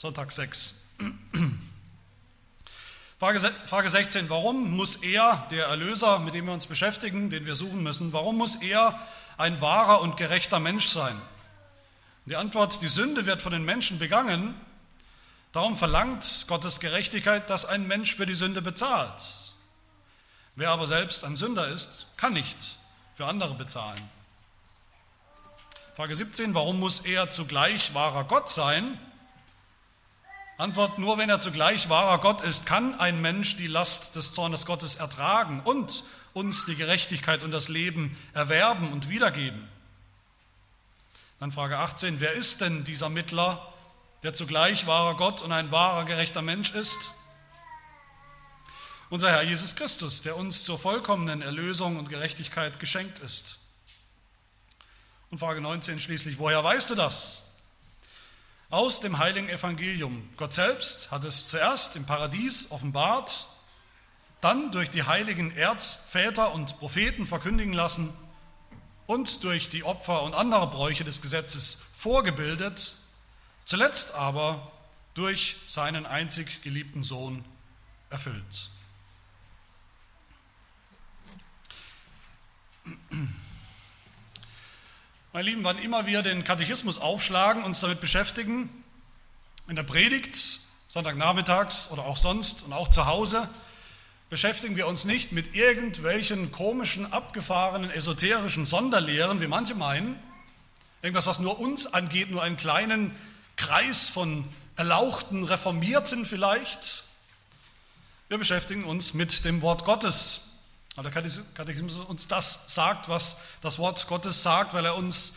Sonntag 6. Frage, Frage 16, warum muss er, der Erlöser, mit dem wir uns beschäftigen, den wir suchen müssen, warum muss er ein wahrer und gerechter Mensch sein? Die Antwort, die Sünde wird von den Menschen begangen, darum verlangt Gottes Gerechtigkeit, dass ein Mensch für die Sünde bezahlt. Wer aber selbst ein Sünder ist, kann nicht für andere bezahlen. Frage 17, warum muss er zugleich wahrer Gott sein? Antwort, nur wenn er zugleich wahrer Gott ist, kann ein Mensch die Last des Zornes Gottes ertragen und uns die Gerechtigkeit und das Leben erwerben und wiedergeben. Dann Frage 18, wer ist denn dieser Mittler, der zugleich wahrer Gott und ein wahrer gerechter Mensch ist? Unser Herr Jesus Christus, der uns zur vollkommenen Erlösung und Gerechtigkeit geschenkt ist. Und Frage 19 schließlich, woher weißt du das? Aus dem heiligen Evangelium. Gott selbst hat es zuerst im Paradies offenbart, dann durch die heiligen Erzväter und Propheten verkündigen lassen und durch die Opfer und andere Bräuche des Gesetzes vorgebildet, zuletzt aber durch seinen einzig geliebten Sohn erfüllt. Meine Lieben, wann immer wir den Katechismus aufschlagen, uns damit beschäftigen, in der Predigt, Sonntagnachmittags oder auch sonst und auch zu Hause, beschäftigen wir uns nicht mit irgendwelchen komischen, abgefahrenen, esoterischen Sonderlehren, wie manche meinen, irgendwas, was nur uns angeht, nur einen kleinen Kreis von erlauchten Reformierten vielleicht. Wir beschäftigen uns mit dem Wort Gottes. Weil der Katechismus uns das sagt, was das Wort Gottes sagt, weil er uns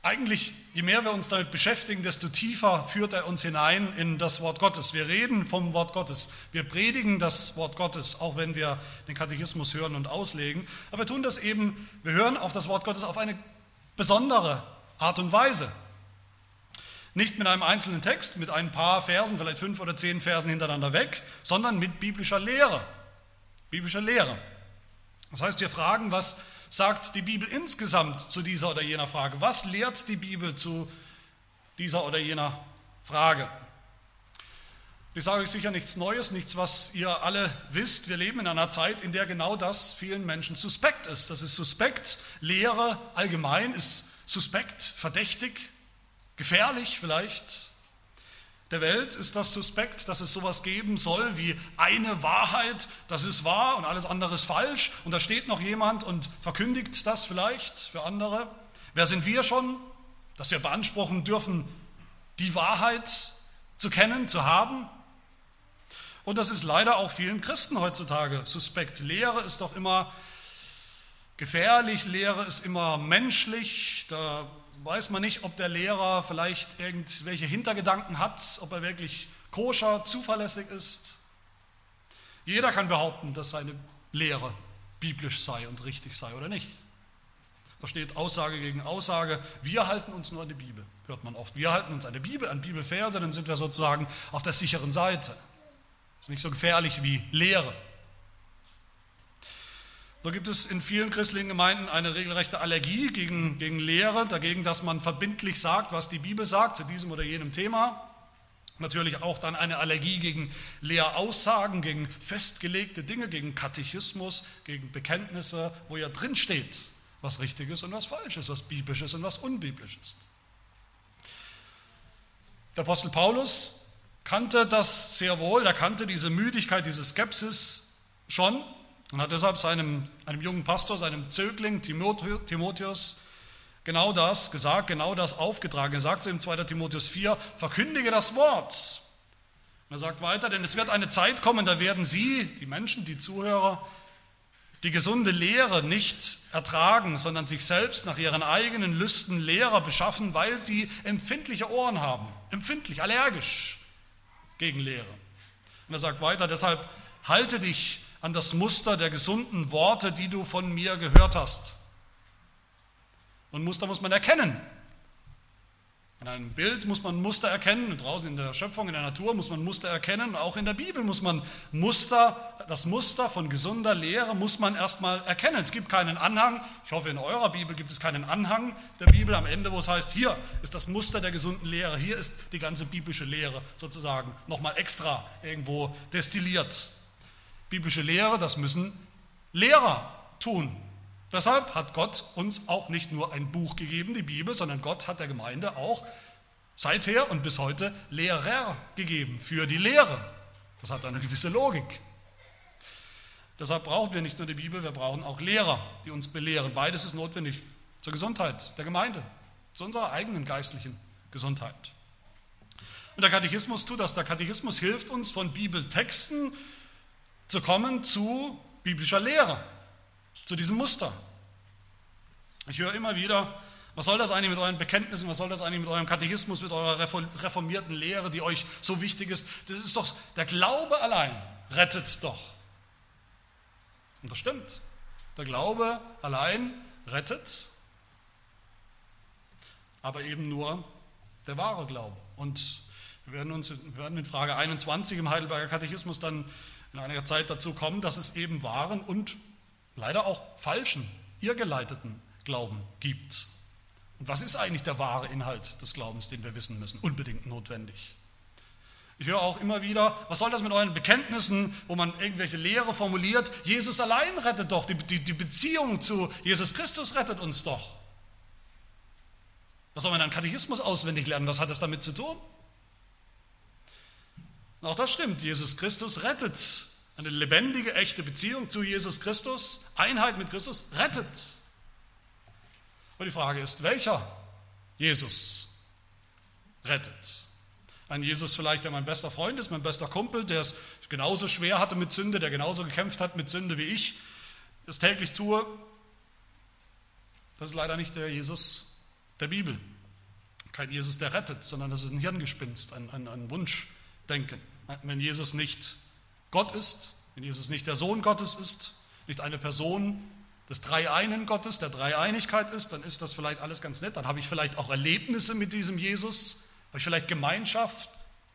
eigentlich, je mehr wir uns damit beschäftigen, desto tiefer führt er uns hinein in das Wort Gottes. Wir reden vom Wort Gottes. Wir predigen das Wort Gottes, auch wenn wir den Katechismus hören und auslegen. Aber wir tun das eben, wir hören auf das Wort Gottes auf eine besondere Art und Weise. Nicht mit einem einzelnen Text, mit ein paar Versen, vielleicht fünf oder zehn Versen hintereinander weg, sondern mit biblischer Lehre. Biblischer Lehre. Das heißt, wir fragen, was sagt die Bibel insgesamt zu dieser oder jener Frage? Was lehrt die Bibel zu dieser oder jener Frage? Ich sage euch sicher nichts Neues, nichts, was ihr alle wisst. Wir leben in einer Zeit, in der genau das vielen Menschen suspekt ist. Das ist suspekt. Lehre allgemein ist suspekt, verdächtig, gefährlich vielleicht. Der Welt ist das suspekt, dass es sowas geben soll wie eine Wahrheit, das ist wahr und alles andere ist falsch. Und da steht noch jemand und verkündigt das vielleicht für andere. Wer sind wir schon, dass wir beanspruchen dürfen, die Wahrheit zu kennen, zu haben? Und das ist leider auch vielen Christen heutzutage suspekt. Lehre ist doch immer gefährlich, Lehre ist immer menschlich, da weiß man nicht, ob der Lehrer vielleicht irgendwelche Hintergedanken hat, ob er wirklich koscher, zuverlässig ist. Jeder kann behaupten, dass seine Lehre biblisch sei und richtig sei oder nicht. Da steht Aussage gegen Aussage. Wir halten uns nur an die Bibel, hört man oft. Wir halten uns an die Bibel, an Bibelverse, dann sind wir sozusagen auf der sicheren Seite. Ist nicht so gefährlich wie Lehre. So gibt es in vielen christlichen Gemeinden eine regelrechte Allergie gegen, gegen Lehre, dagegen, dass man verbindlich sagt, was die Bibel sagt zu diesem oder jenem Thema. Natürlich auch dann eine Allergie gegen Lehraussagen, gegen festgelegte Dinge, gegen Katechismus, gegen Bekenntnisse, wo ja drin steht, was richtig ist und was falsch ist, was biblisch ist und was unbiblisch ist. Der Apostel Paulus kannte das sehr wohl, er kannte diese Müdigkeit, diese Skepsis schon und hat deshalb seinem, einem jungen Pastor, seinem Zögling Timotheus, genau das gesagt, genau das aufgetragen. Er sagt zu ihm 2. Timotheus 4, verkündige das Wort. Und er sagt weiter, denn es wird eine Zeit kommen, da werden sie, die Menschen, die Zuhörer, die gesunde Lehre nicht ertragen, sondern sich selbst nach ihren eigenen Lüsten Lehrer beschaffen, weil sie empfindliche Ohren haben, empfindlich, allergisch gegen Lehre. Und er sagt weiter, deshalb halte dich an das Muster der gesunden Worte, die du von mir gehört hast. Und Muster muss man erkennen. In einem Bild muss man Muster erkennen, draußen in der Schöpfung, in der Natur muss man Muster erkennen, auch in der Bibel muss man Muster, das Muster von gesunder Lehre muss man erstmal erkennen. Es gibt keinen Anhang, ich hoffe in eurer Bibel gibt es keinen Anhang der Bibel am Ende, wo es heißt, hier ist das Muster der gesunden Lehre, hier ist die ganze biblische Lehre sozusagen nochmal extra irgendwo destilliert. Biblische Lehre, das müssen Lehrer tun, Deshalb hat Gott uns auch nicht nur ein Buch gegeben, die Bibel, sondern Gott hat der Gemeinde auch seither und bis heute Lehrer gegeben für die Lehre. Das hat eine gewisse Logik. Deshalb brauchen wir nicht nur die Bibel, wir brauchen auch Lehrer, die uns belehren. Beides ist notwendig zur Gesundheit der Gemeinde, zu unserer eigenen geistlichen Gesundheit. Und der Katechismus tut das. Der Katechismus hilft uns, von Bibeltexten zu kommen zu biblischer Lehre zu diesem Muster. Ich höre immer wieder, was soll das eigentlich mit euren Bekenntnissen, was soll das eigentlich mit eurem Katechismus, mit eurer reformierten Lehre, die euch so wichtig ist? Das ist doch, der Glaube allein rettet doch. Und das stimmt. Der Glaube allein rettet, aber eben nur der wahre Glaube. Und wir werden, uns, wir werden in Frage 21 im Heidelberger Katechismus dann in einiger Zeit dazu kommen, dass es eben wahren und leider auch falschen, irrgeleiteten Glauben gibt. Und was ist eigentlich der wahre Inhalt des Glaubens, den wir wissen müssen? Unbedingt notwendig. Ich höre auch immer wieder, was soll das mit euren Bekenntnissen, wo man irgendwelche Lehre formuliert? Jesus allein rettet doch, die, die, die Beziehung zu Jesus Christus rettet uns doch. Was soll man dann Katechismus auswendig lernen? Was hat das damit zu tun? Und auch das stimmt, Jesus Christus rettet eine lebendige, echte Beziehung zu Jesus Christus, Einheit mit Christus, rettet. Und die Frage ist, welcher Jesus rettet? Ein Jesus vielleicht, der mein bester Freund ist, mein bester Kumpel, der es genauso schwer hatte mit Sünde, der genauso gekämpft hat mit Sünde wie ich, das täglich tue. Das ist leider nicht der Jesus der Bibel. Kein Jesus, der rettet, sondern das ist ein Hirngespinst, ein, ein, ein Wunschdenken. Wenn Jesus nicht Gott ist, wenn Jesus nicht der Sohn Gottes ist, nicht eine Person des Dreieinen Gottes, der Dreieinigkeit ist, dann ist das vielleicht alles ganz nett. Dann habe ich vielleicht auch Erlebnisse mit diesem Jesus, habe ich vielleicht Gemeinschaft,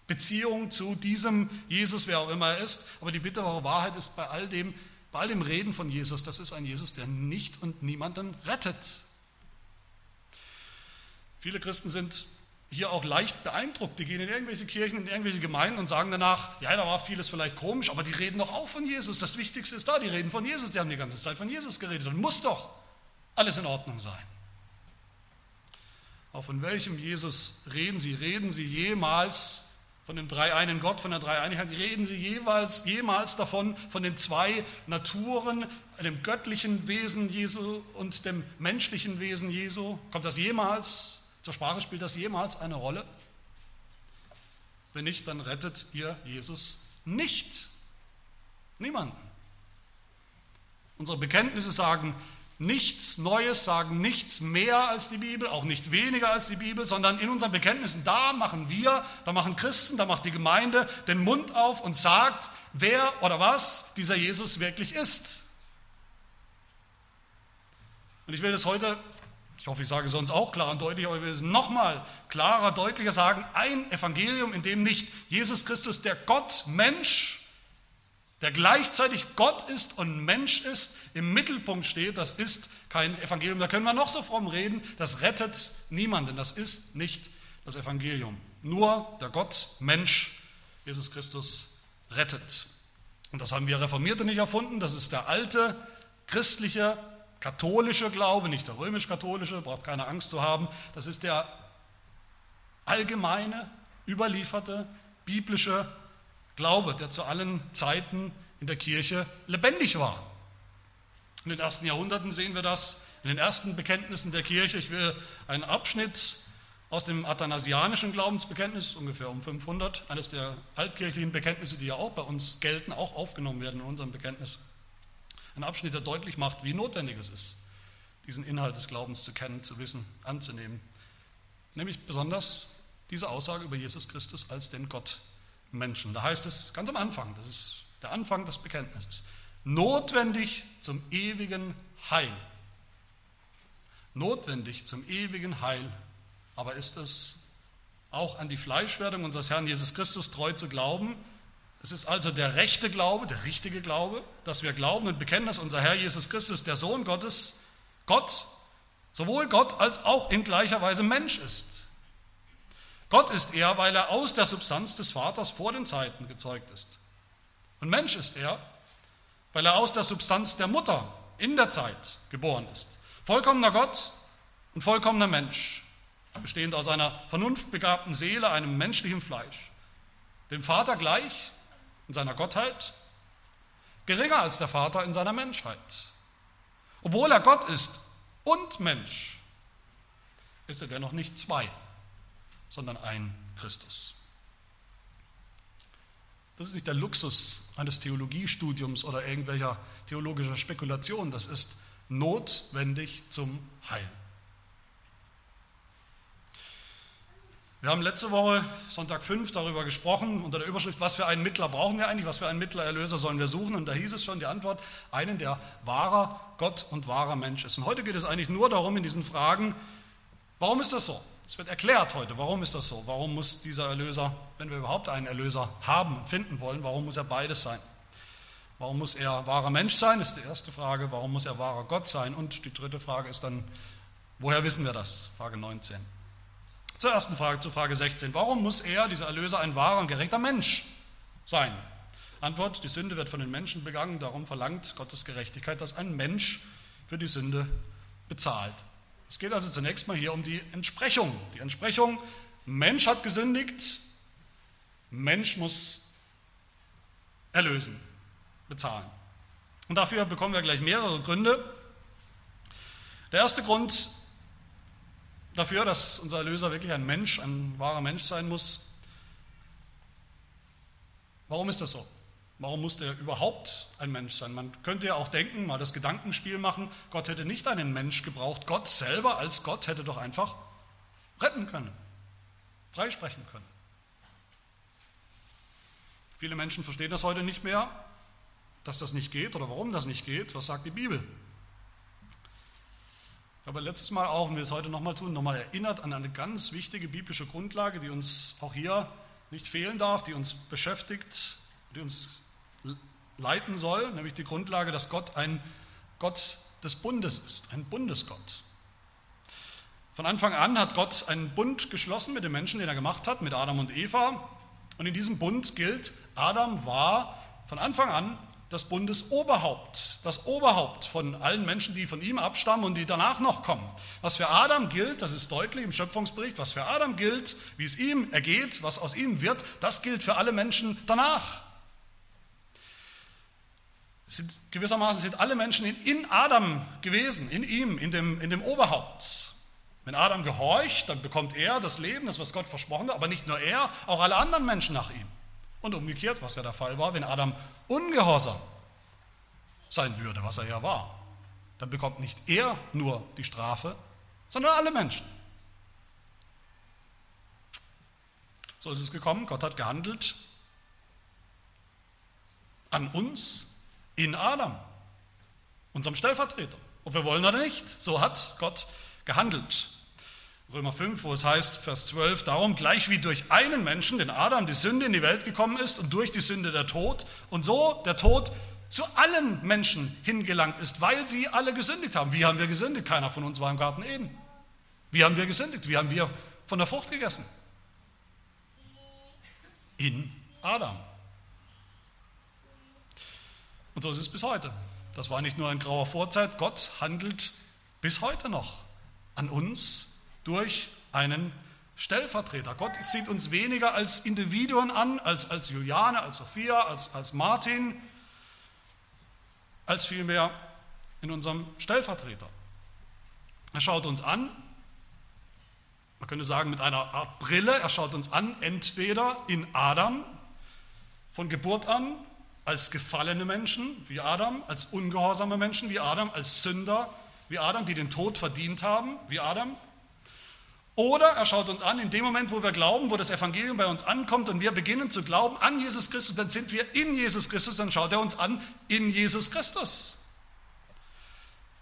Beziehung zu diesem Jesus, wer auch immer er ist. Aber die bittere Wahrheit ist bei all dem, bei all dem Reden von Jesus, das ist ein Jesus, der nicht und niemanden rettet. Viele Christen sind hier auch leicht beeindruckt. Die gehen in irgendwelche Kirchen, in irgendwelche Gemeinden und sagen danach, ja, da war vieles vielleicht komisch, aber die reden doch auch von Jesus. Das Wichtigste ist da, die reden von Jesus. Die haben die ganze Zeit von Jesus geredet. Und muss doch alles in Ordnung sein. Auch von welchem Jesus reden sie? Reden sie jemals von dem dreieinen Gott, von der Dreieinigkeit? Reden sie jeweils, jemals davon, von den zwei Naturen, dem göttlichen Wesen Jesu und dem menschlichen Wesen Jesu? Kommt das jemals zur Sprache spielt das jemals eine Rolle? Wenn nicht, dann rettet ihr Jesus nicht. Niemanden. Unsere Bekenntnisse sagen nichts Neues, sagen nichts mehr als die Bibel, auch nicht weniger als die Bibel, sondern in unseren Bekenntnissen, da machen wir, da machen Christen, da macht die Gemeinde den Mund auf und sagt, wer oder was dieser Jesus wirklich ist. Und ich will das heute ich hoffe, ich sage sonst auch klar und deutlich, aber will es nochmal klarer, deutlicher sagen. Ein Evangelium, in dem nicht Jesus Christus, der Gott, Mensch, der gleichzeitig Gott ist und Mensch ist, im Mittelpunkt steht, das ist kein Evangelium. Da können wir noch so fromm reden, das rettet niemanden. Das ist nicht das Evangelium. Nur der Gott, Mensch, Jesus Christus rettet. Und das haben wir Reformierte nicht erfunden, das ist der alte christliche katholische Glaube, nicht der römisch-katholische, braucht keine Angst zu haben, das ist der allgemeine, überlieferte, biblische Glaube, der zu allen Zeiten in der Kirche lebendig war. In den ersten Jahrhunderten sehen wir das, in den ersten Bekenntnissen der Kirche. Ich will einen Abschnitt aus dem athanasianischen Glaubensbekenntnis, ungefähr um 500, eines der altkirchlichen Bekenntnisse, die ja auch bei uns gelten, auch aufgenommen werden in unserem Bekenntnis ein Abschnitt, der deutlich macht, wie notwendig es ist, diesen Inhalt des Glaubens zu kennen, zu wissen, anzunehmen. Nämlich besonders diese Aussage über Jesus Christus als den Gott Menschen. Da heißt es ganz am Anfang, das ist der Anfang des Bekenntnisses, notwendig zum ewigen Heil. Notwendig zum ewigen Heil, aber ist es auch an die Fleischwerdung unseres Herrn Jesus Christus treu zu glauben. Es ist also der rechte Glaube, der richtige Glaube, dass wir glauben und bekennen, dass unser Herr Jesus Christus, der Sohn Gottes, Gott, sowohl Gott als auch in gleicher Weise Mensch ist. Gott ist er, weil er aus der Substanz des Vaters vor den Zeiten gezeugt ist. Und Mensch ist er, weil er aus der Substanz der Mutter in der Zeit geboren ist. Vollkommener Gott und vollkommener Mensch, bestehend aus einer vernunftbegabten Seele, einem menschlichen Fleisch, dem Vater gleich in seiner Gottheit, geringer als der Vater in seiner Menschheit. Obwohl er Gott ist und Mensch, ist er dennoch nicht zwei, sondern ein Christus. Das ist nicht der Luxus eines Theologiestudiums oder irgendwelcher theologischer Spekulation, das ist notwendig zum Heil. Wir haben letzte Woche, Sonntag 5, darüber gesprochen, unter der Überschrift, was für einen Mittler brauchen wir eigentlich, was für einen Mittlererlöser sollen wir suchen. Und da hieß es schon die Antwort, einen, der wahrer Gott und wahrer Mensch ist. Und heute geht es eigentlich nur darum, in diesen Fragen, warum ist das so? Es wird erklärt heute, warum ist das so? Warum muss dieser Erlöser, wenn wir überhaupt einen Erlöser haben, finden wollen, warum muss er beides sein? Warum muss er wahrer Mensch sein, ist die erste Frage. Warum muss er wahrer Gott sein? Und die dritte Frage ist dann, woher wissen wir das? Frage 19. Zur ersten Frage, zu Frage 16. Warum muss er, dieser Erlöser, ein wahrer und gerechter Mensch sein? Antwort, die Sünde wird von den Menschen begangen, darum verlangt Gottes Gerechtigkeit, dass ein Mensch für die Sünde bezahlt. Es geht also zunächst mal hier um die Entsprechung. Die Entsprechung, Mensch hat gesündigt, Mensch muss erlösen, bezahlen. Und dafür bekommen wir gleich mehrere Gründe. Der erste Grund dafür, dass unser Erlöser wirklich ein Mensch, ein wahrer Mensch sein muss. Warum ist das so? Warum muss der überhaupt ein Mensch sein? Man könnte ja auch denken, mal das Gedankenspiel machen, Gott hätte nicht einen Mensch gebraucht. Gott selber als Gott hätte doch einfach retten können, freisprechen können. Viele Menschen verstehen das heute nicht mehr, dass das nicht geht oder warum das nicht geht. Was sagt die Bibel? Habe letztes Mal auch, und wir es heute nochmal tun, nochmal erinnert an eine ganz wichtige biblische Grundlage, die uns auch hier nicht fehlen darf, die uns beschäftigt, die uns leiten soll, nämlich die Grundlage, dass Gott ein Gott des Bundes ist, ein Bundesgott. Von Anfang an hat Gott einen Bund geschlossen mit den Menschen, den er gemacht hat, mit Adam und Eva. Und in diesem Bund gilt, Adam war von Anfang an das Bundesoberhaupt, das Oberhaupt von allen Menschen, die von ihm abstammen und die danach noch kommen. Was für Adam gilt, das ist deutlich im Schöpfungsbericht, was für Adam gilt, wie es ihm ergeht, was aus ihm wird, das gilt für alle Menschen danach. Sind, gewissermaßen sind alle Menschen in, in Adam gewesen, in ihm, in dem, in dem Oberhaupt. Wenn Adam gehorcht, dann bekommt er das Leben, das was Gott versprochen hat, aber nicht nur er, auch alle anderen Menschen nach ihm. Und umgekehrt, was ja der Fall war, wenn Adam ungehorsam sein würde, was er ja war, dann bekommt nicht er nur die Strafe, sondern alle Menschen. So ist es gekommen, Gott hat gehandelt an uns in Adam, unserem Stellvertreter. Ob wir wollen oder nicht, so hat Gott gehandelt. Römer 5, wo es heißt, Vers 12, darum gleich wie durch einen Menschen, den Adam, die Sünde in die Welt gekommen ist und durch die Sünde der Tod und so der Tod zu allen Menschen hingelangt ist, weil sie alle gesündigt haben. Wie haben wir gesündigt? Keiner von uns war im Garten Eden. Wie haben wir gesündigt? Wie haben wir von der Frucht gegessen? In Adam. Und so ist es bis heute. Das war nicht nur ein grauer Vorzeit, Gott handelt bis heute noch an uns durch einen Stellvertreter. Gott sieht uns weniger als Individuen an, als, als Juliane, als Sophia, als, als Martin, als vielmehr in unserem Stellvertreter. Er schaut uns an, man könnte sagen mit einer Art Brille, er schaut uns an, entweder in Adam von Geburt an, als gefallene Menschen wie Adam, als ungehorsame Menschen wie Adam, als Sünder wie Adam, die den Tod verdient haben wie Adam, oder er schaut uns an, in dem Moment, wo wir glauben, wo das Evangelium bei uns ankommt und wir beginnen zu glauben an Jesus Christus, dann sind wir in Jesus Christus, dann schaut er uns an in Jesus Christus.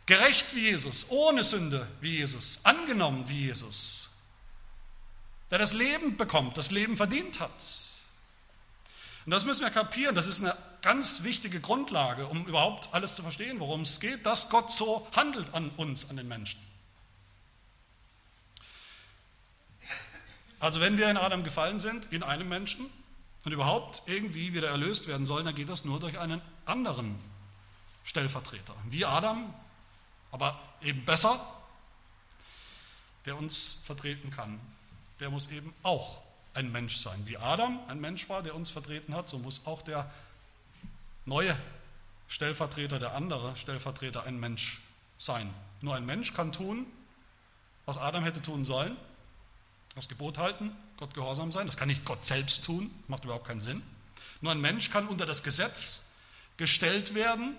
Gerecht wie Jesus, ohne Sünde wie Jesus, angenommen wie Jesus. der das Leben bekommt, das Leben verdient hat. Und das müssen wir kapieren, das ist eine ganz wichtige Grundlage, um überhaupt alles zu verstehen, worum es geht, dass Gott so handelt an uns, an den Menschen. Also wenn wir in Adam gefallen sind, in einem Menschen, und überhaupt irgendwie wieder erlöst werden sollen, dann geht das nur durch einen anderen Stellvertreter, wie Adam, aber eben besser, der uns vertreten kann. Der muss eben auch ein Mensch sein. Wie Adam ein Mensch war, der uns vertreten hat, so muss auch der neue Stellvertreter, der andere Stellvertreter ein Mensch sein. Nur ein Mensch kann tun, was Adam hätte tun sollen, das Gebot halten, Gott gehorsam sein. Das kann nicht Gott selbst tun, macht überhaupt keinen Sinn. Nur ein Mensch kann unter das Gesetz gestellt werden,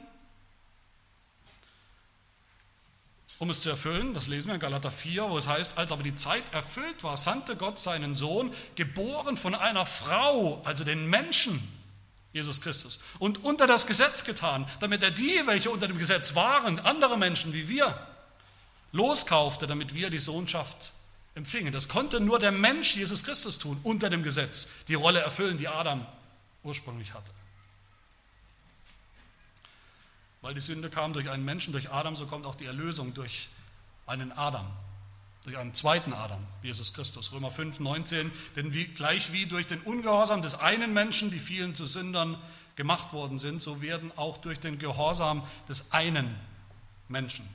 um es zu erfüllen. Das lesen wir in Galater 4, wo es heißt, als aber die Zeit erfüllt war, sandte Gott seinen Sohn, geboren von einer Frau, also den Menschen, Jesus Christus, und unter das Gesetz getan, damit er die, welche unter dem Gesetz waren, andere Menschen wie wir, loskaufte, damit wir die Sohnschaft empfingen. Das konnte nur der Mensch Jesus Christus tun, unter dem Gesetz, die Rolle erfüllen, die Adam ursprünglich hatte. Weil die Sünde kam durch einen Menschen, durch Adam, so kommt auch die Erlösung durch einen Adam, durch einen zweiten Adam, Jesus Christus. Römer 5, 19, denn wie, gleich wie durch den Ungehorsam des einen Menschen die vielen zu Sündern gemacht worden sind, so werden auch durch den Gehorsam des einen Menschen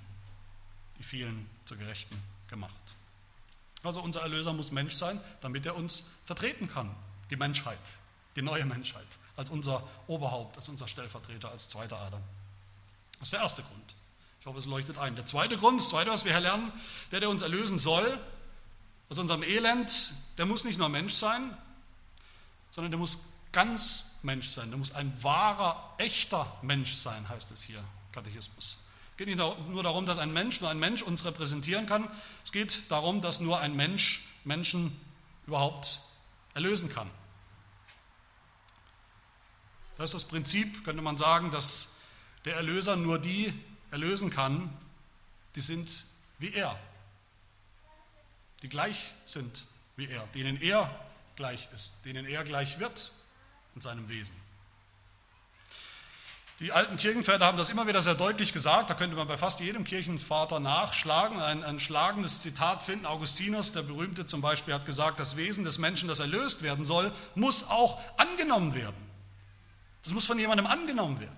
die vielen zu Gerechten gemacht. Also unser Erlöser muss Mensch sein, damit er uns vertreten kann, die Menschheit, die neue Menschheit, als unser Oberhaupt, als unser Stellvertreter, als zweiter Adam. Das ist der erste Grund. Ich hoffe, es leuchtet ein. Der zweite Grund, das zweite, was wir hier lernen, der, der uns erlösen soll, aus unserem Elend, der muss nicht nur Mensch sein, sondern der muss ganz Mensch sein. Der muss ein wahrer, echter Mensch sein, heißt es hier, Katechismus. Es geht nicht nur darum, dass ein Mensch nur ein Mensch uns repräsentieren kann. Es geht darum, dass nur ein Mensch Menschen überhaupt erlösen kann. Das ist das Prinzip, könnte man sagen, dass der Erlöser nur die erlösen kann, die sind wie er, die gleich sind wie er, denen er gleich ist, denen er gleich wird in seinem Wesen. Die alten Kirchenväter haben das immer wieder sehr deutlich gesagt, da könnte man bei fast jedem Kirchenvater nachschlagen, ein, ein schlagendes Zitat finden. Augustinus, der berühmte zum Beispiel, hat gesagt, das Wesen des Menschen, das erlöst werden soll, muss auch angenommen werden. Das muss von jemandem angenommen werden.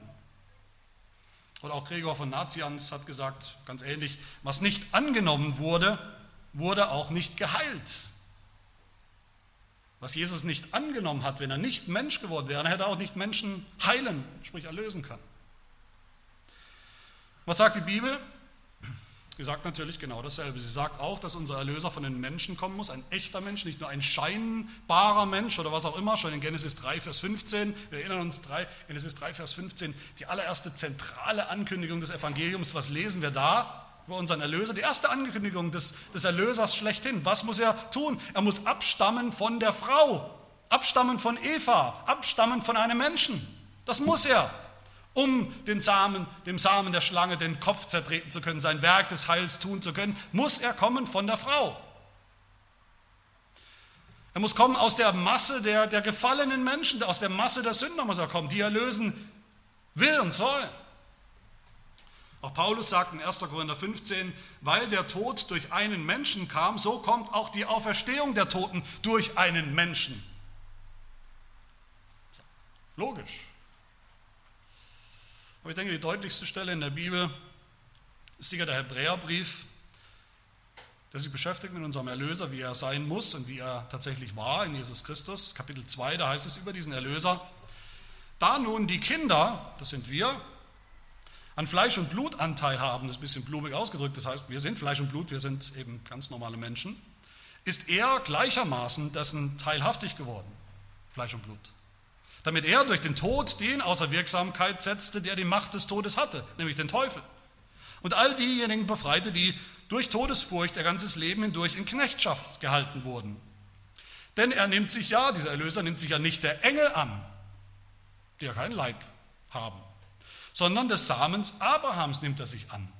Oder auch Gregor von Nazians hat gesagt, ganz ähnlich, was nicht angenommen wurde, wurde auch nicht geheilt. Was Jesus nicht angenommen hat, wenn er nicht Mensch geworden wäre, hätte er auch nicht Menschen heilen, sprich erlösen können. Was sagt die Bibel? Sie sagt natürlich genau dasselbe. Sie sagt auch, dass unser Erlöser von den Menschen kommen muss, ein echter Mensch, nicht nur ein scheinbarer Mensch oder was auch immer, schon in Genesis 3, Vers 15. Wir erinnern uns, 3, Genesis 3, Vers 15, die allererste zentrale Ankündigung des Evangeliums. Was lesen wir da? Über unseren Erlöser, die erste Ankündigung des, des Erlösers schlechthin. Was muss er tun? Er muss abstammen von der Frau, abstammen von Eva, abstammen von einem Menschen. Das muss er, um den Samen, dem Samen der Schlange den Kopf zertreten zu können, sein Werk des Heils tun zu können, muss er kommen von der Frau. Er muss kommen aus der Masse der, der gefallenen Menschen, aus der Masse der Sünder muss er kommen, die er lösen will und soll. Auch Paulus sagt in 1. Korinther 15, weil der Tod durch einen Menschen kam, so kommt auch die Auferstehung der Toten durch einen Menschen. Logisch. Aber ich denke, die deutlichste Stelle in der Bibel ist sicher der Hebräerbrief, der sich beschäftigt mit unserem Erlöser, wie er sein muss und wie er tatsächlich war in Jesus Christus. Kapitel 2, da heißt es über diesen Erlöser, da nun die Kinder, das sind wir, an Fleisch und Blutanteil haben, das ist ein bisschen blumig ausgedrückt, das heißt, wir sind Fleisch und Blut, wir sind eben ganz normale Menschen, ist er gleichermaßen dessen teilhaftig geworden, Fleisch und Blut. Damit er durch den Tod den außer Wirksamkeit setzte, der die Macht des Todes hatte, nämlich den Teufel. Und all diejenigen befreite, die durch Todesfurcht ihr ganzes Leben hindurch in Knechtschaft gehalten wurden. Denn er nimmt sich ja, dieser Erlöser nimmt sich ja nicht der Engel an, die ja keinen Leib haben, sondern des Samens Abrahams nimmt er sich an.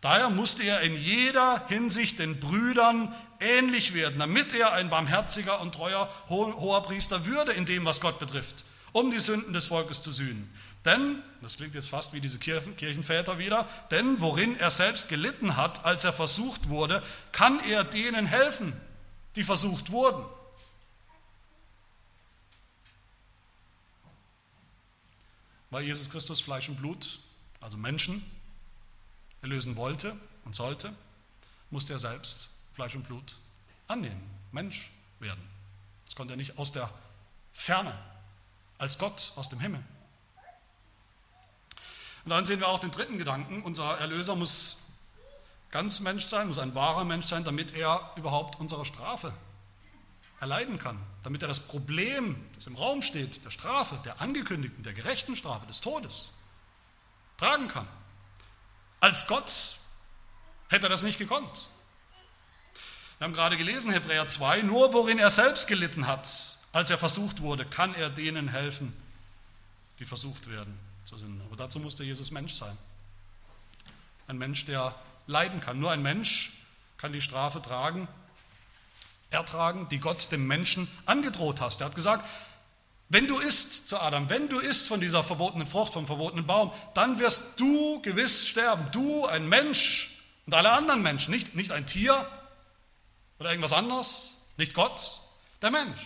Daher musste er in jeder Hinsicht den Brüdern ähnlich werden, damit er ein barmherziger und treuer hoher Priester würde in dem, was Gott betrifft, um die Sünden des Volkes zu sühnen. Denn, das klingt jetzt fast wie diese Kirchenväter wieder, denn worin er selbst gelitten hat, als er versucht wurde, kann er denen helfen, die versucht wurden. Weil Jesus Christus Fleisch und Blut, also Menschen, erlösen wollte und sollte, musste er selbst Fleisch und Blut annehmen, Mensch werden. Das konnte er nicht aus der Ferne, als Gott aus dem Himmel. Und dann sehen wir auch den dritten Gedanken. Unser Erlöser muss ganz Mensch sein, muss ein wahrer Mensch sein, damit er überhaupt unsere Strafe erleiden kann. Damit er das Problem, das im Raum steht, der Strafe, der angekündigten, der gerechten Strafe, des Todes, tragen kann. Als Gott hätte er das nicht gekonnt. Wir haben gerade gelesen, Hebräer 2, nur worin er selbst gelitten hat, als er versucht wurde, kann er denen helfen, die versucht werden zur Sünde. Aber dazu musste Jesus Mensch sein. Ein Mensch, der leiden kann. Nur ein Mensch kann die Strafe tragen, ertragen, die Gott dem Menschen angedroht hast. Er hat gesagt, wenn du isst zu Adam, wenn du isst von dieser verbotenen Frucht, vom verbotenen Baum, dann wirst du gewiss sterben. Du, ein Mensch und alle anderen Menschen, nicht, nicht ein Tier oder irgendwas anderes, nicht Gott, der Mensch.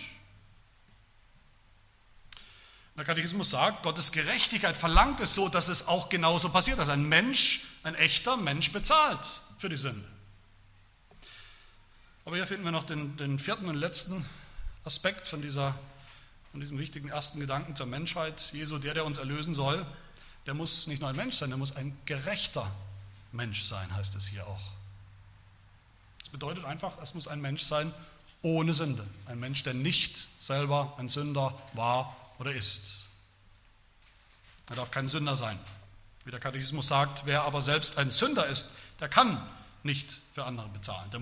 Der Katechismus sagt, Gottes Gerechtigkeit verlangt es so, dass es auch genauso passiert, dass ein Mensch, ein echter Mensch bezahlt für die Sünde. Aber hier finden wir noch den, den vierten und letzten Aspekt von, dieser, von diesem wichtigen ersten Gedanken zur Menschheit. Jesu, der, der uns erlösen soll, der muss nicht nur ein Mensch sein, der muss ein gerechter Mensch sein, heißt es hier auch. Das bedeutet einfach, es muss ein Mensch sein ohne Sünde. Ein Mensch, der nicht selber ein Sünder war oder ist. Er darf kein Sünder sein. Wie der Katechismus sagt, wer aber selbst ein Sünder ist, der kann nicht für andere bezahlen. Der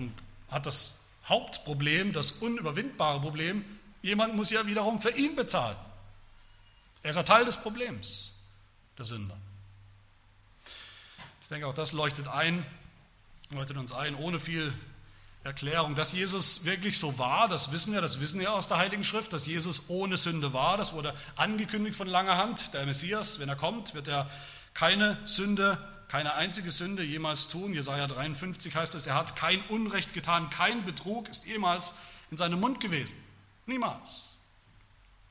hat das Hauptproblem, das unüberwindbare Problem, jemand muss ja wiederum für ihn bezahlen. Er ist ein Teil des Problems, der Sünder. Ich denke, auch das leuchtet ein, leuchtet uns ein, ohne viel Erklärung. Dass Jesus wirklich so war, das wissen wir, das wissen wir aus der Heiligen Schrift, dass Jesus ohne Sünde war. Das wurde angekündigt von langer Hand. Der Messias, wenn er kommt, wird er keine Sünde, keine einzige Sünde jemals tun. Jesaja 53 heißt es, er hat kein Unrecht getan, kein Betrug ist jemals in seinem Mund gewesen. Niemals.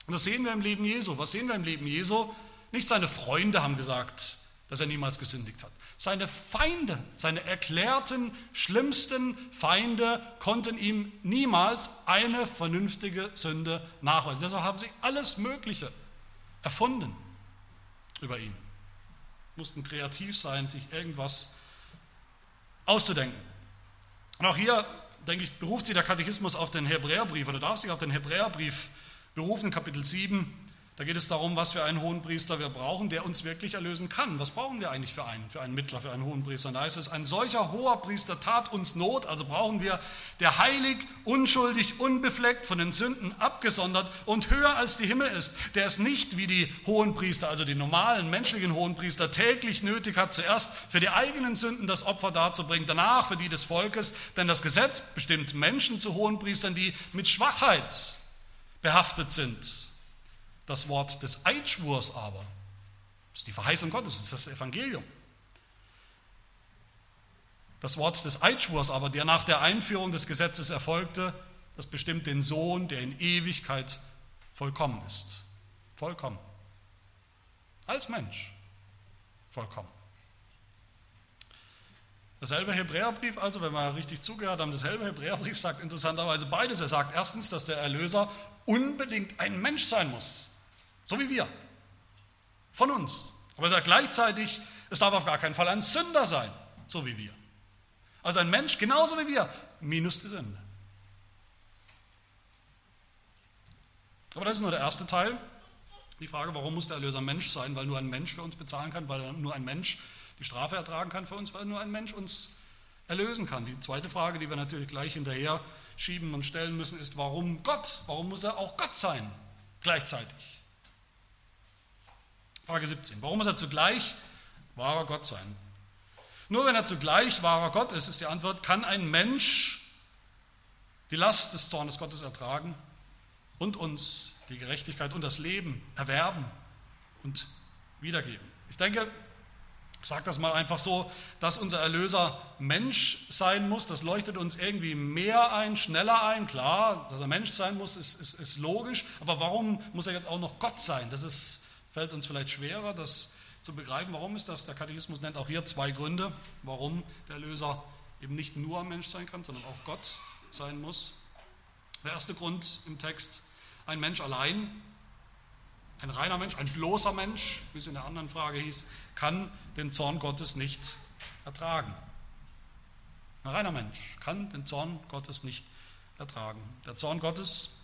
Und das sehen wir im Leben Jesu. Was sehen wir im Leben Jesu? Nicht seine Freunde haben gesagt, dass er niemals gesündigt hat. Seine Feinde, seine erklärten, schlimmsten Feinde konnten ihm niemals eine vernünftige Sünde nachweisen. Deshalb haben sie alles Mögliche erfunden über ihn. Mussten kreativ sein, sich irgendwas auszudenken. Und auch hier, denke ich, beruft sich der Katechismus auf den Hebräerbrief oder darf sich auf den Hebräerbrief berufen, Kapitel 7, da geht es darum, was für einen hohen Priester wir brauchen, der uns wirklich erlösen kann. Was brauchen wir eigentlich für einen, für einen Mittler, für einen hohen Priester? Und da heißt es, ein solcher hoher Priester tat uns Not, also brauchen wir, der heilig, unschuldig, unbefleckt, von den Sünden abgesondert und höher als die Himmel ist, der es nicht wie die hohen Priester, also die normalen menschlichen hohen Priester, täglich nötig hat, zuerst für die eigenen Sünden das Opfer darzubringen, danach für die des Volkes, denn das Gesetz bestimmt Menschen zu hohen Priestern, die mit Schwachheit behaftet sind das Wort des Eidschwurs aber, das ist die Verheißung Gottes, das ist das Evangelium. Das Wort des Eidschwurs aber, der nach der Einführung des Gesetzes erfolgte, das bestimmt den Sohn, der in Ewigkeit vollkommen ist. Vollkommen. Als Mensch. Vollkommen. Dasselbe Hebräerbrief, also, wenn wir richtig zugehört haben, dasselbe Hebräerbrief sagt interessanterweise beides. Er sagt erstens, dass der Erlöser unbedingt ein Mensch sein muss. So wie wir. Von uns. Aber er sagt gleichzeitig, es darf auf gar keinen Fall ein Sünder sein, so wie wir. Also ein Mensch genauso wie wir, minus die Sünde. Aber das ist nur der erste Teil. Die Frage, warum muss der Erlöser Mensch sein? Weil nur ein Mensch für uns bezahlen kann, weil nur ein Mensch die Strafe ertragen kann für uns, weil nur ein Mensch uns erlösen kann. Die zweite Frage, die wir natürlich gleich hinterher schieben und stellen müssen, ist, warum Gott? Warum muss er auch Gott sein gleichzeitig? Frage 17. Warum muss er zugleich wahrer Gott sein? Nur wenn er zugleich wahrer Gott ist, ist die Antwort, kann ein Mensch die Last des Zornes Gottes ertragen und uns die Gerechtigkeit und das Leben erwerben und wiedergeben. Ich denke, ich sage das mal einfach so, dass unser Erlöser Mensch sein muss, das leuchtet uns irgendwie mehr ein, schneller ein. Klar, dass er Mensch sein muss, ist, ist, ist logisch, aber warum muss er jetzt auch noch Gott sein? Das ist, fällt uns vielleicht schwerer, das zu begreifen. Warum ist das? Der Katechismus nennt auch hier zwei Gründe, warum der Erlöser eben nicht nur ein Mensch sein kann, sondern auch Gott sein muss. Der erste Grund im Text, ein Mensch allein ein reiner Mensch, ein bloßer Mensch, wie es in der anderen Frage hieß, kann den Zorn Gottes nicht ertragen. Ein reiner Mensch kann den Zorn Gottes nicht ertragen. Der Zorn Gottes,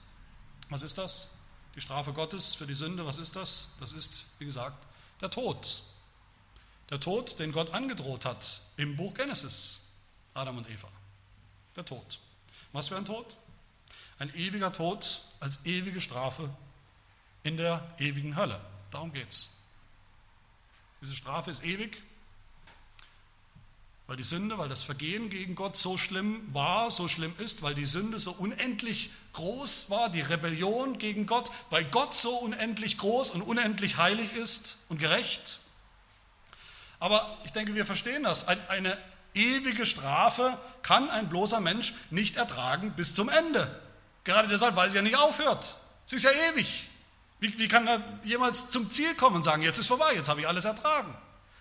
was ist das? Die Strafe Gottes für die Sünde, was ist das? Das ist, wie gesagt, der Tod. Der Tod, den Gott angedroht hat im Buch Genesis, Adam und Eva. Der Tod. Was für ein Tod? Ein ewiger Tod als ewige Strafe in der ewigen Hölle. Darum geht es. Diese Strafe ist ewig, weil die Sünde, weil das Vergehen gegen Gott so schlimm war, so schlimm ist, weil die Sünde so unendlich groß war, die Rebellion gegen Gott, weil Gott so unendlich groß und unendlich heilig ist und gerecht. Aber ich denke, wir verstehen das. Eine ewige Strafe kann ein bloßer Mensch nicht ertragen bis zum Ende. Gerade deshalb, weil sie ja nicht aufhört. Sie ist ja ewig. Wie, wie kann er jemals zum Ziel kommen und sagen, jetzt ist vorbei, jetzt habe ich alles ertragen?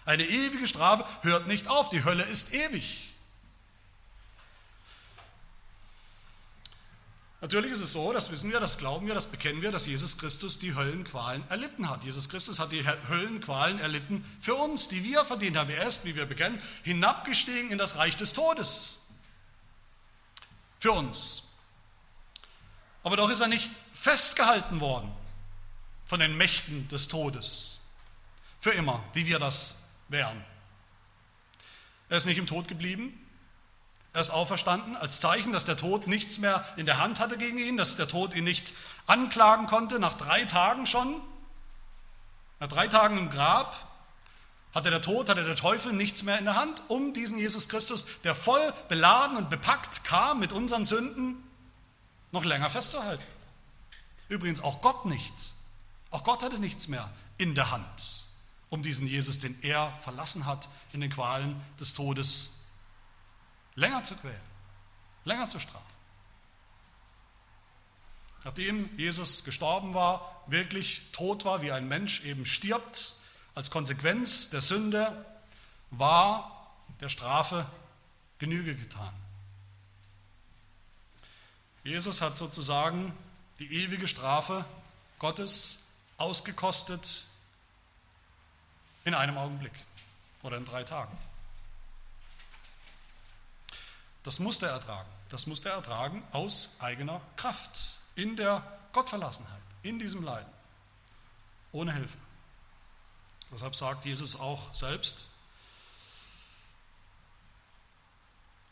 Eine ewige Strafe hört nicht auf, die Hölle ist ewig. Natürlich ist es so, das wissen wir, das glauben wir, das bekennen wir, dass Jesus Christus die Höllenqualen erlitten hat. Jesus Christus hat die Höllenqualen erlitten für uns, die wir verdient haben. Er ist, wie wir bekennen, hinabgestiegen in das Reich des Todes. Für uns. Aber doch ist er nicht festgehalten worden von den Mächten des Todes. Für immer, wie wir das wären. Er ist nicht im Tod geblieben. Er ist auferstanden als Zeichen, dass der Tod nichts mehr in der Hand hatte gegen ihn, dass der Tod ihn nicht anklagen konnte, nach drei Tagen schon. Nach drei Tagen im Grab hatte der Tod, hatte der Teufel nichts mehr in der Hand, um diesen Jesus Christus, der voll beladen und bepackt kam mit unseren Sünden, noch länger festzuhalten. Übrigens auch Gott nicht. Auch Gott hatte nichts mehr in der Hand, um diesen Jesus, den er verlassen hat, in den Qualen des Todes länger zu quälen, länger zu strafen. Nachdem Jesus gestorben war, wirklich tot war, wie ein Mensch eben stirbt, als Konsequenz der Sünde, war der Strafe Genüge getan. Jesus hat sozusagen die ewige Strafe Gottes ausgekostet in einem Augenblick oder in drei Tagen. Das muss er ertragen. Das muss er ertragen aus eigener Kraft, in der Gottverlassenheit, in diesem Leiden, ohne Hilfe. Deshalb sagt Jesus auch selbst,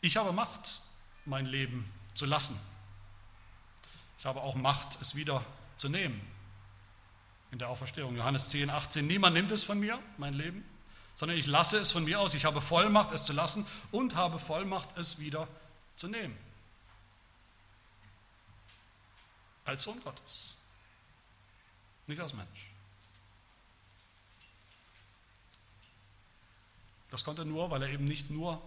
ich habe Macht, mein Leben zu lassen. Ich habe auch Macht, es wieder zu nehmen in der Auferstehung. Johannes 10, 18, niemand nimmt es von mir, mein Leben, sondern ich lasse es von mir aus. Ich habe Vollmacht, es zu lassen und habe Vollmacht, es wieder zu nehmen. Als Sohn Gottes, nicht als Mensch. Das konnte er nur, weil er eben nicht nur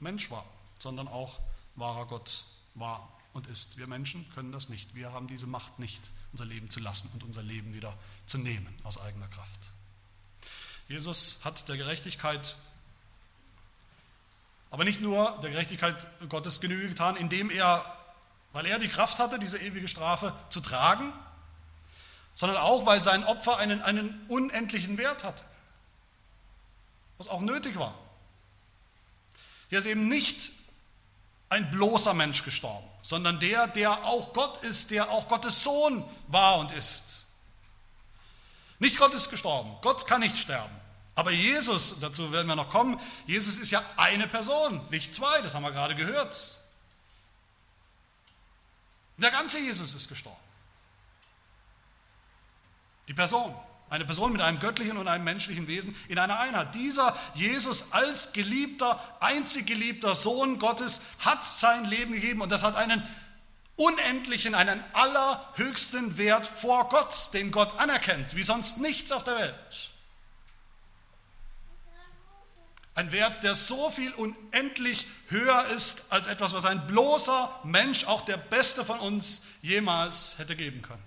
Mensch war, sondern auch wahrer Gott war und ist. Wir Menschen können das nicht. Wir haben diese Macht nicht, unser Leben zu lassen und unser Leben wieder zu nehmen aus eigener Kraft. Jesus hat der Gerechtigkeit, aber nicht nur der Gerechtigkeit Gottes Genüge getan, indem er, weil er die Kraft hatte, diese ewige Strafe zu tragen, sondern auch, weil sein Opfer einen, einen unendlichen Wert hatte, was auch nötig war. Hier ist eben nicht ein bloßer Mensch gestorben, sondern der, der auch Gott ist, der auch Gottes Sohn war und ist. Nicht Gott ist gestorben, Gott kann nicht sterben. Aber Jesus, dazu werden wir noch kommen, Jesus ist ja eine Person, nicht zwei, das haben wir gerade gehört. Der ganze Jesus ist gestorben. Die Person, Eine Person mit einem göttlichen und einem menschlichen Wesen in einer Einheit. Dieser Jesus als geliebter, einzig geliebter Sohn Gottes hat sein Leben gegeben und das hat einen unendlichen, einen allerhöchsten Wert vor Gott, den Gott anerkennt, wie sonst nichts auf der Welt. Ein Wert, der so viel unendlich höher ist als etwas, was ein bloßer Mensch, auch der Beste von uns, jemals hätte geben können.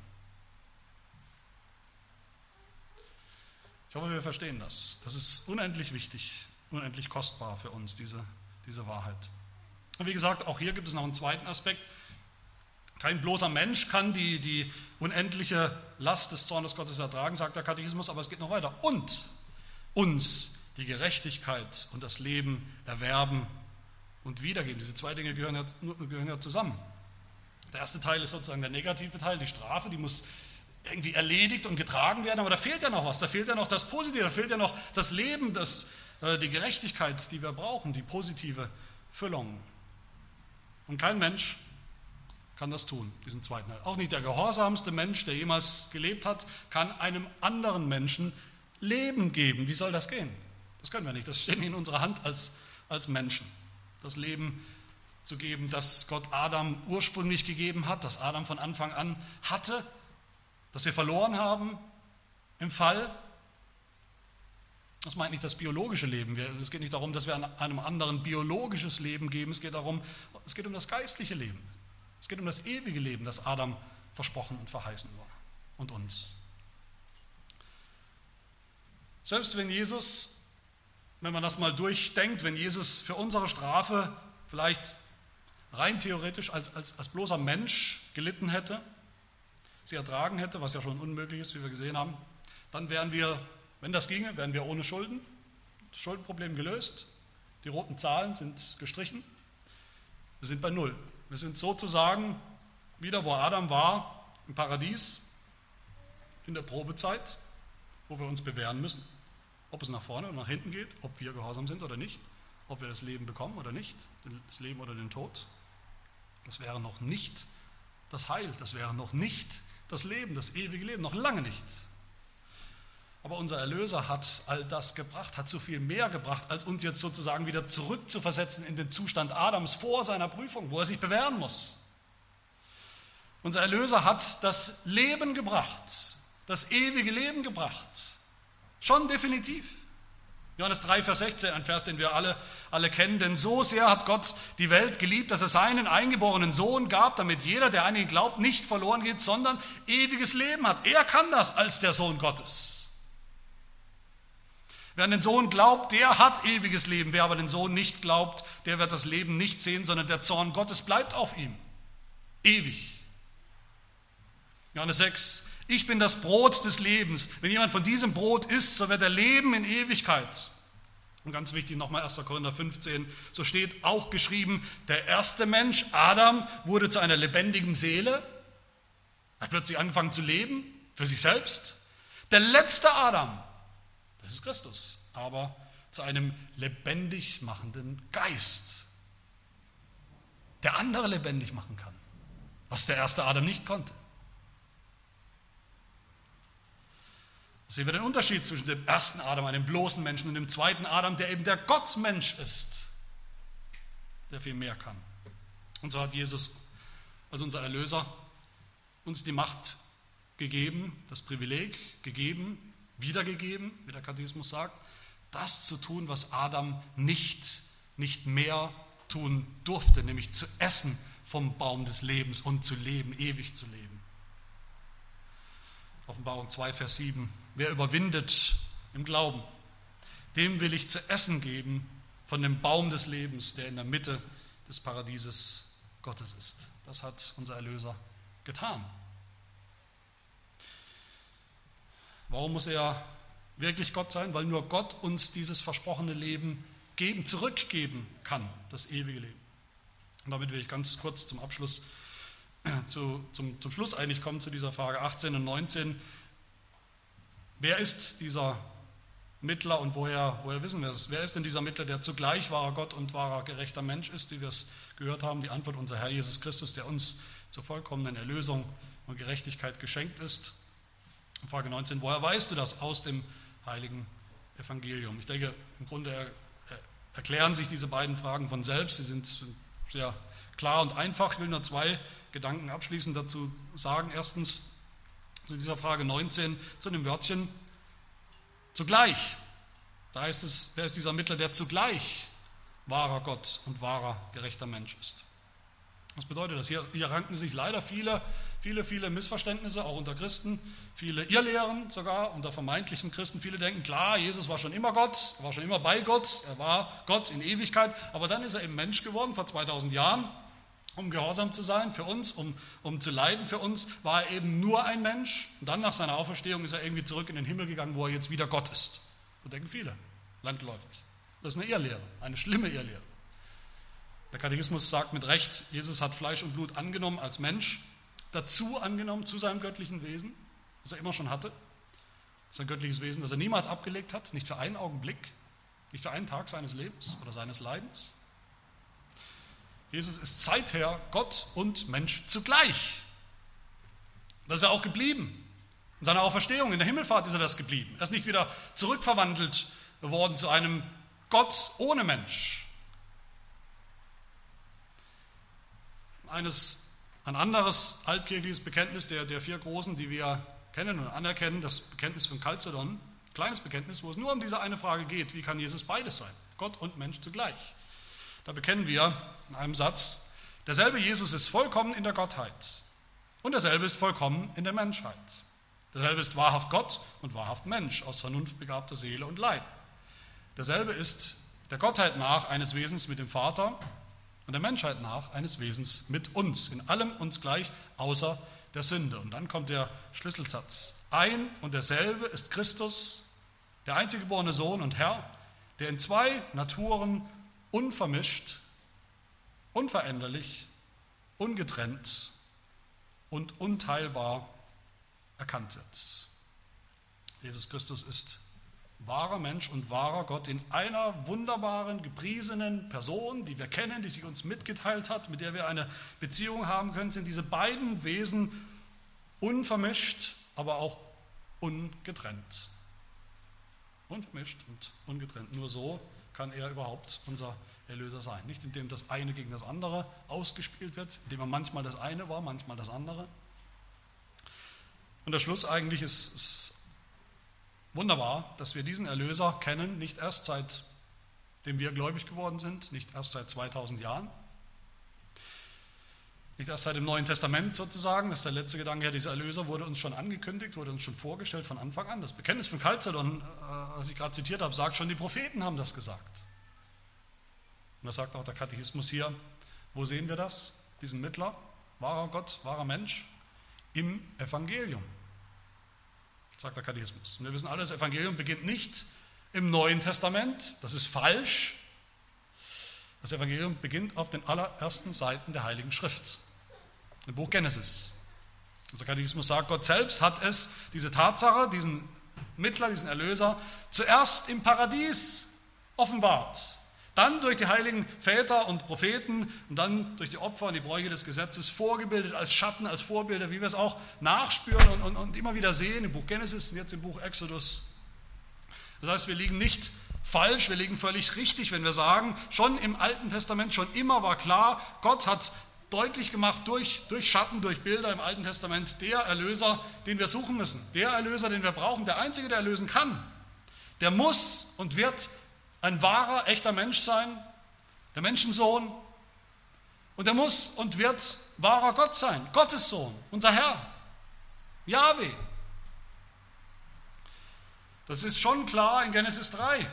Hoffe, wir verstehen das. Das ist unendlich wichtig, unendlich kostbar für uns, diese, diese Wahrheit. Und wie gesagt, auch hier gibt es noch einen zweiten Aspekt. Kein bloßer Mensch kann die, die unendliche Last des Zornes Gottes ertragen, sagt der Katechismus, aber es geht noch weiter. Und uns die Gerechtigkeit und das Leben erwerben und wiedergeben. Diese zwei Dinge gehören ja, gehören ja zusammen. Der erste Teil ist sozusagen der negative Teil, die Strafe, die muss irgendwie erledigt und getragen werden, aber da fehlt ja noch was, da fehlt ja noch das Positive, da fehlt ja noch das Leben, das, äh, die Gerechtigkeit, die wir brauchen, die positive Füllung. Und kein Mensch kann das tun, diesen zweiten Teil. Auch nicht der gehorsamste Mensch, der jemals gelebt hat, kann einem anderen Menschen Leben geben. Wie soll das gehen? Das können wir nicht. Das steht in unserer Hand als, als Menschen. Das Leben zu geben, das Gott Adam ursprünglich gegeben hat, das Adam von Anfang an hatte, das wir verloren haben im Fall. Das meint nicht das biologische Leben. Es geht nicht darum, dass wir einem anderen biologisches Leben geben. Es geht darum, es geht um das geistliche Leben. Es geht um das ewige Leben, das Adam versprochen und verheißen war und uns. Selbst wenn Jesus, wenn man das mal durchdenkt, wenn Jesus für unsere Strafe vielleicht rein theoretisch als, als, als bloßer Mensch gelitten hätte, sie ertragen hätte, was ja schon unmöglich ist, wie wir gesehen haben, dann wären wir, wenn das ginge, wären wir ohne Schulden, das Schuldenproblem gelöst, die roten Zahlen sind gestrichen, wir sind bei Null. Wir sind sozusagen wieder, wo Adam war, im Paradies, in der Probezeit, wo wir uns bewähren müssen, ob es nach vorne oder nach hinten geht, ob wir gehorsam sind oder nicht, ob wir das Leben bekommen oder nicht, das Leben oder den Tod. Das wäre noch nicht das Heil, das wäre noch nicht das Leben, das ewige Leben, noch lange nicht. Aber unser Erlöser hat all das gebracht, hat so viel mehr gebracht, als uns jetzt sozusagen wieder zurückzuversetzen in den Zustand Adams vor seiner Prüfung, wo er sich bewähren muss. Unser Erlöser hat das Leben gebracht, das ewige Leben gebracht. Schon definitiv. Johannes 3, Vers 16, ein Vers, den wir alle, alle kennen. Denn so sehr hat Gott die Welt geliebt, dass er seinen eingeborenen Sohn gab, damit jeder, der an ihn glaubt, nicht verloren geht, sondern ewiges Leben hat. Er kann das als der Sohn Gottes. Wer an den Sohn glaubt, der hat ewiges Leben. Wer aber den Sohn nicht glaubt, der wird das Leben nicht sehen, sondern der Zorn Gottes bleibt auf ihm. Ewig. Johannes 6. Ich bin das Brot des Lebens. Wenn jemand von diesem Brot isst, so wird er leben in Ewigkeit. Und ganz wichtig nochmal 1. Korinther 15, so steht auch geschrieben, der erste Mensch, Adam, wurde zu einer lebendigen Seele. Er hat plötzlich angefangen zu leben, für sich selbst. Der letzte Adam, das ist Christus, aber zu einem lebendig machenden Geist, der andere lebendig machen kann, was der erste Adam nicht konnte. Sehen wir den Unterschied zwischen dem ersten Adam, einem bloßen Menschen, und dem zweiten Adam, der eben der Gottmensch ist, der viel mehr kann. Und so hat Jesus als unser Erlöser uns die Macht gegeben, das Privileg gegeben, wiedergegeben, wie der Katechismus sagt, das zu tun, was Adam nicht, nicht mehr tun durfte, nämlich zu essen vom Baum des Lebens und zu leben, ewig zu leben. Offenbarung 2, Vers 7. Wer überwindet im Glauben, dem will ich zu essen geben von dem Baum des Lebens, der in der Mitte des Paradieses Gottes ist. Das hat unser Erlöser getan. Warum muss er wirklich Gott sein? Weil nur Gott uns dieses versprochene Leben geben, zurückgeben kann, das ewige Leben. Und damit will ich ganz kurz zum Abschluss, zu, zum, zum Schluss eigentlich kommen zu dieser Frage 18 und 19. Wer ist dieser Mittler und woher, woher wissen wir es? Wer ist denn dieser Mittler, der zugleich wahrer Gott und wahrer gerechter Mensch ist, wie wir es gehört haben? Die Antwort unser Herr Jesus Christus, der uns zur vollkommenen Erlösung und Gerechtigkeit geschenkt ist. Frage 19, woher weißt du das aus dem heiligen Evangelium? Ich denke, im Grunde erklären sich diese beiden Fragen von selbst. Sie sind sehr klar und einfach. Ich will nur zwei Gedanken abschließend dazu sagen. Erstens zu dieser Frage 19, zu dem Wörtchen zugleich. Da heißt es, wer ist dieser Mittler, der zugleich wahrer Gott und wahrer gerechter Mensch ist. Was bedeutet das? Hier, hier ranken sich leider viele, viele, viele Missverständnisse, auch unter Christen, viele Irrlehren sogar, unter vermeintlichen Christen. Viele denken, klar, Jesus war schon immer Gott, er war schon immer bei Gott, er war Gott in Ewigkeit, aber dann ist er eben Mensch geworden vor 2000 Jahren, um gehorsam zu sein für uns, um, um zu leiden für uns, war er eben nur ein Mensch. Und dann nach seiner Auferstehung ist er irgendwie zurück in den Himmel gegangen, wo er jetzt wieder Gott ist. So denken viele, landläufig. Das ist eine Irrlehre, eine schlimme Irrlehre. Der Katechismus sagt mit Recht, Jesus hat Fleisch und Blut angenommen als Mensch, dazu angenommen zu seinem göttlichen Wesen, das er immer schon hatte. Sein göttliches Wesen, das er niemals abgelegt hat, nicht für einen Augenblick, nicht für einen Tag seines Lebens oder seines Leidens. Jesus ist seither Gott und Mensch zugleich. Das ist er auch geblieben. In seiner Auferstehung, in der Himmelfahrt ist er das geblieben. Er ist nicht wieder zurückverwandelt worden zu einem Gott ohne Mensch, eines, ein anderes altkirchliches Bekenntnis der, der vier großen, die wir kennen und anerkennen, das Bekenntnis von Chalcedon, kleines Bekenntnis, wo es nur um diese eine Frage geht, wie kann Jesus beides sein, Gott und Mensch zugleich. Da bekennen wir in einem Satz, derselbe Jesus ist vollkommen in der Gottheit und derselbe ist vollkommen in der Menschheit. Derselbe ist wahrhaft Gott und wahrhaft Mensch, aus Vernunft begabter Seele und Leib. Derselbe ist der Gottheit nach eines Wesens mit dem Vater und der Menschheit nach eines Wesens mit uns, in allem uns gleich, außer der Sünde. Und dann kommt der Schlüsselsatz. Ein und derselbe ist Christus, der einzige geborene Sohn und Herr, der in zwei Naturen unvermischt, unveränderlich, ungetrennt und unteilbar erkannt wird. Jesus Christus ist wahrer Mensch und wahrer Gott in einer wunderbaren, gepriesenen Person, die wir kennen, die sich uns mitgeteilt hat, mit der wir eine Beziehung haben können, sind diese beiden Wesen unvermischt, aber auch ungetrennt. Unvermischt und ungetrennt. Nur so kann er überhaupt unser Erlöser sein. Nicht indem das eine gegen das andere ausgespielt wird, indem er manchmal das eine war, manchmal das andere. Und der Schluss eigentlich ist, ist Wunderbar, dass wir diesen Erlöser kennen, nicht erst seitdem wir gläubig geworden sind, nicht erst seit 2000 Jahren, nicht erst seit dem Neuen Testament sozusagen, das ist der letzte Gedanke, dieser Erlöser wurde uns schon angekündigt, wurde uns schon vorgestellt von Anfang an. Das Bekenntnis von Chalcedon, äh, was ich gerade zitiert habe, sagt schon, die Propheten haben das gesagt. Und das sagt auch der Katechismus hier. Wo sehen wir das? Diesen Mittler, wahrer Gott, wahrer Mensch, im Evangelium sagt der Katechismus. Und wir wissen alle, das Evangelium beginnt nicht im Neuen Testament, das ist falsch. Das Evangelium beginnt auf den allerersten Seiten der Heiligen Schrift, im Buch Genesis. Der Katechismus sagt, Gott selbst hat es, diese Tatsache, diesen Mittler, diesen Erlöser, zuerst im Paradies offenbart dann durch die heiligen Väter und Propheten und dann durch die Opfer und die Bräuche des Gesetzes vorgebildet als Schatten, als Vorbilder, wie wir es auch nachspüren und, und, und immer wieder sehen im Buch Genesis und jetzt im Buch Exodus. Das heißt, wir liegen nicht falsch, wir liegen völlig richtig, wenn wir sagen, schon im Alten Testament, schon immer war klar, Gott hat deutlich gemacht durch, durch Schatten, durch Bilder im Alten Testament, der Erlöser, den wir suchen müssen, der Erlöser, den wir brauchen, der Einzige, der erlösen kann, der muss und wird ein wahrer, echter Mensch sein, der Menschensohn. Und er muss und wird wahrer Gott sein, Gottes Sohn, unser Herr, Yahweh. Das ist schon klar in Genesis 3.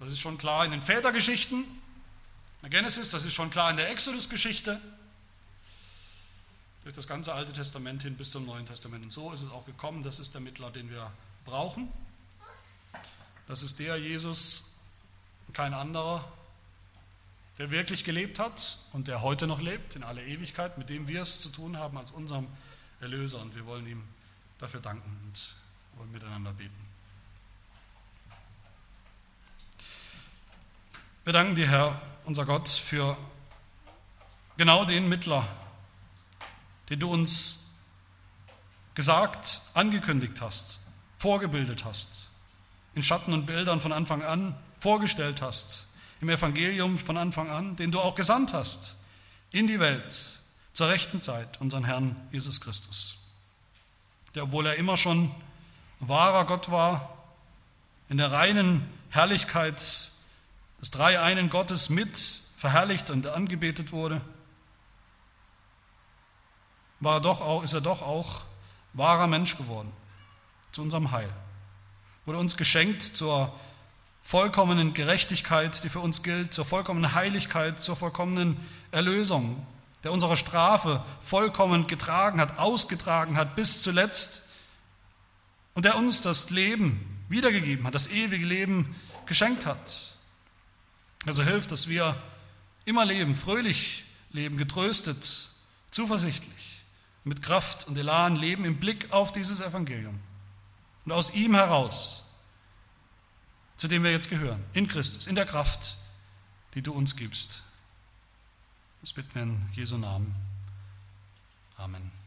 Das ist schon klar in den Vätergeschichten, in Genesis, das ist schon klar in der Exodus-Geschichte, durch das ganze Alte Testament hin bis zum Neuen Testament. Und so ist es auch gekommen, das ist der Mittler, den wir brauchen. Das ist der Jesus, kein anderer, der wirklich gelebt hat und der heute noch lebt in aller Ewigkeit, mit dem wir es zu tun haben als unserem Erlöser. Und wir wollen ihm dafür danken und wollen miteinander beten. Wir danken dir, Herr, unser Gott, für genau den Mittler, den du uns gesagt, angekündigt hast, vorgebildet hast, in Schatten und Bildern von Anfang an vorgestellt hast, im Evangelium von Anfang an, den du auch gesandt hast in die Welt zur rechten Zeit, unseren Herrn Jesus Christus, der, obwohl er immer schon wahrer Gott war, in der reinen Herrlichkeit des dreieinen Gottes mit verherrlicht und angebetet wurde, war er doch auch, ist er doch auch wahrer Mensch geworden, zu unserem Heil. Wurde uns geschenkt zur vollkommenen Gerechtigkeit, die für uns gilt, zur vollkommenen Heiligkeit, zur vollkommenen Erlösung, der unsere Strafe vollkommen getragen hat, ausgetragen hat bis zuletzt und der uns das Leben wiedergegeben hat, das ewige Leben geschenkt hat. Also hilft, dass wir immer leben, fröhlich leben, getröstet, zuversichtlich, mit Kraft und Elan leben im Blick auf dieses Evangelium. Und aus ihm heraus, zu dem wir jetzt gehören, in Christus, in der Kraft, die du uns gibst. Das bitten wir in Jesu Namen. Amen.